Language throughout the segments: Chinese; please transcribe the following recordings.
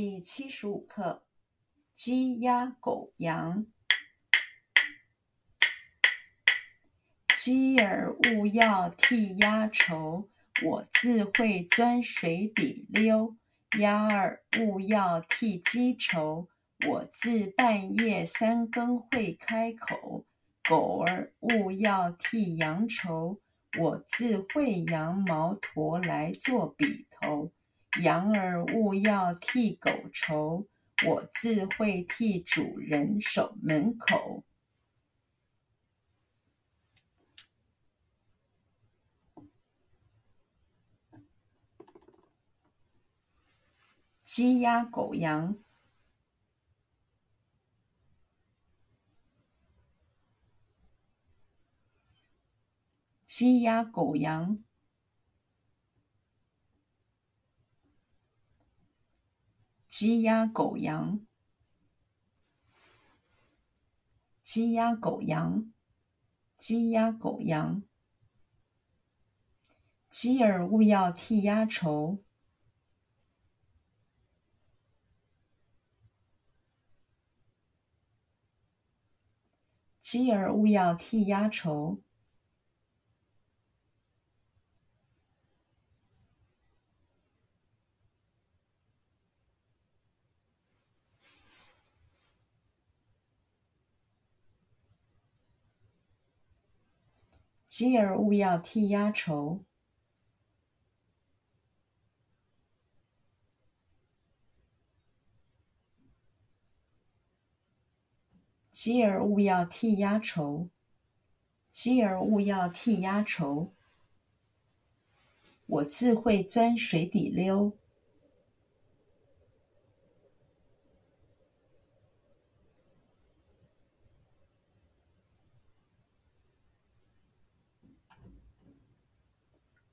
第七十五课：鸡、鸭、狗、羊。鸡儿勿要替鸭愁，我自会钻水底溜。鸭儿勿要替鸡愁，我自半夜三更会开口。狗儿勿要替羊愁，我自会羊毛驮来做笔头。羊儿勿要替狗愁，我自会替主人守门口。鸡鸭狗羊，鸡鸭狗羊。鸡鸭狗羊，鸡鸭狗羊，鸡鸭狗羊。鸡儿勿要替鸭愁，鸡儿勿要替鸭愁。鸡儿勿要替鸭愁，鸡儿勿要替鸭愁，鸡儿勿要替鸭愁，我自会钻水底溜。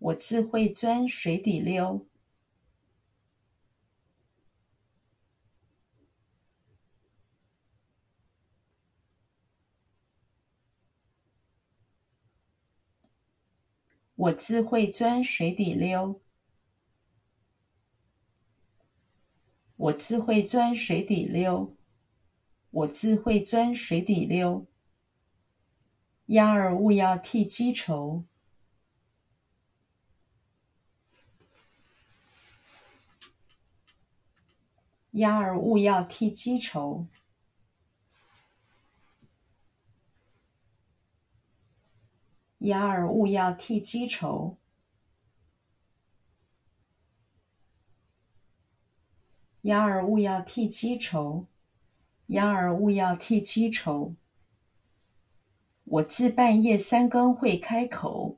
我自会钻水底溜，我自会钻水底溜，我自会钻水底溜，我自会钻水底溜。鸭儿勿要替鸡愁。鸭儿勿要替鸡愁，鸭儿勿要替鸡愁，鸭儿勿要替鸡愁，鸭儿勿要替鸡愁。我自半夜三更会开口。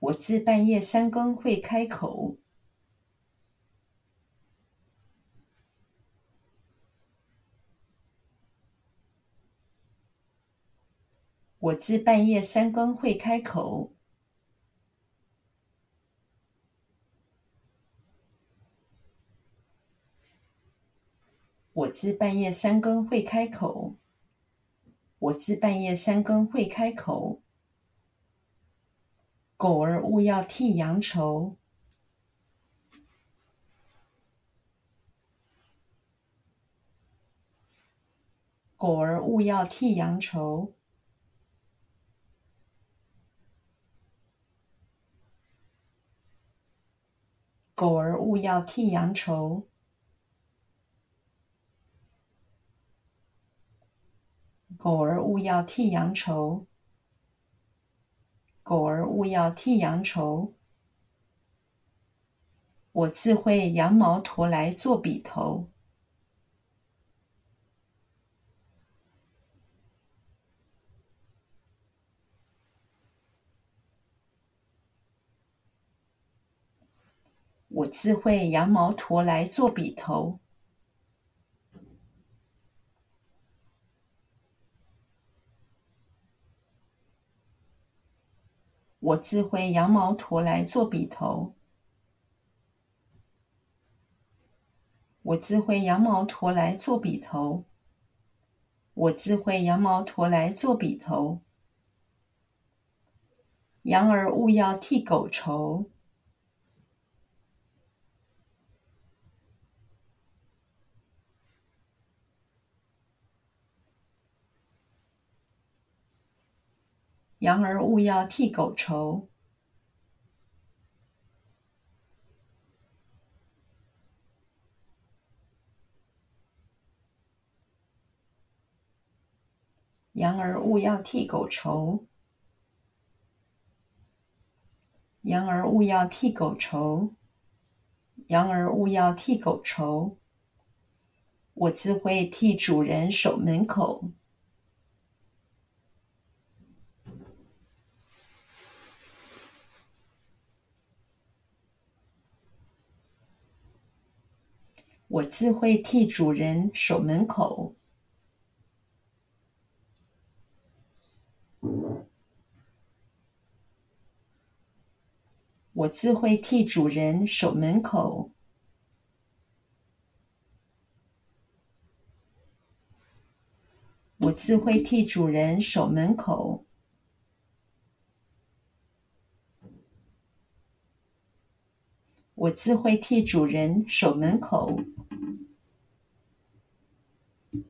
我自半夜三更会开口。我自半夜三更会开口。我自半夜三更会开口。我自半夜三更会开口。狗儿勿要替羊愁，狗儿勿要替羊愁，狗儿勿要替羊愁，狗儿勿要替羊愁。狗儿勿要替羊愁，我自会羊毛驮来做笔头。我自会羊毛驮来做笔头。我自会羊毛驼来做笔头。我自会羊毛驼来做笔头。我自会羊毛驼来做笔头。羊儿勿要替狗愁。羊儿勿要替狗愁。羊儿勿要替狗愁。羊儿勿要替狗愁。羊儿勿要替狗愁。我自会替主人守门口。我自会替主人守门口。我自会替主人守门口。我自会替主人守门口。我自会替主人守门口。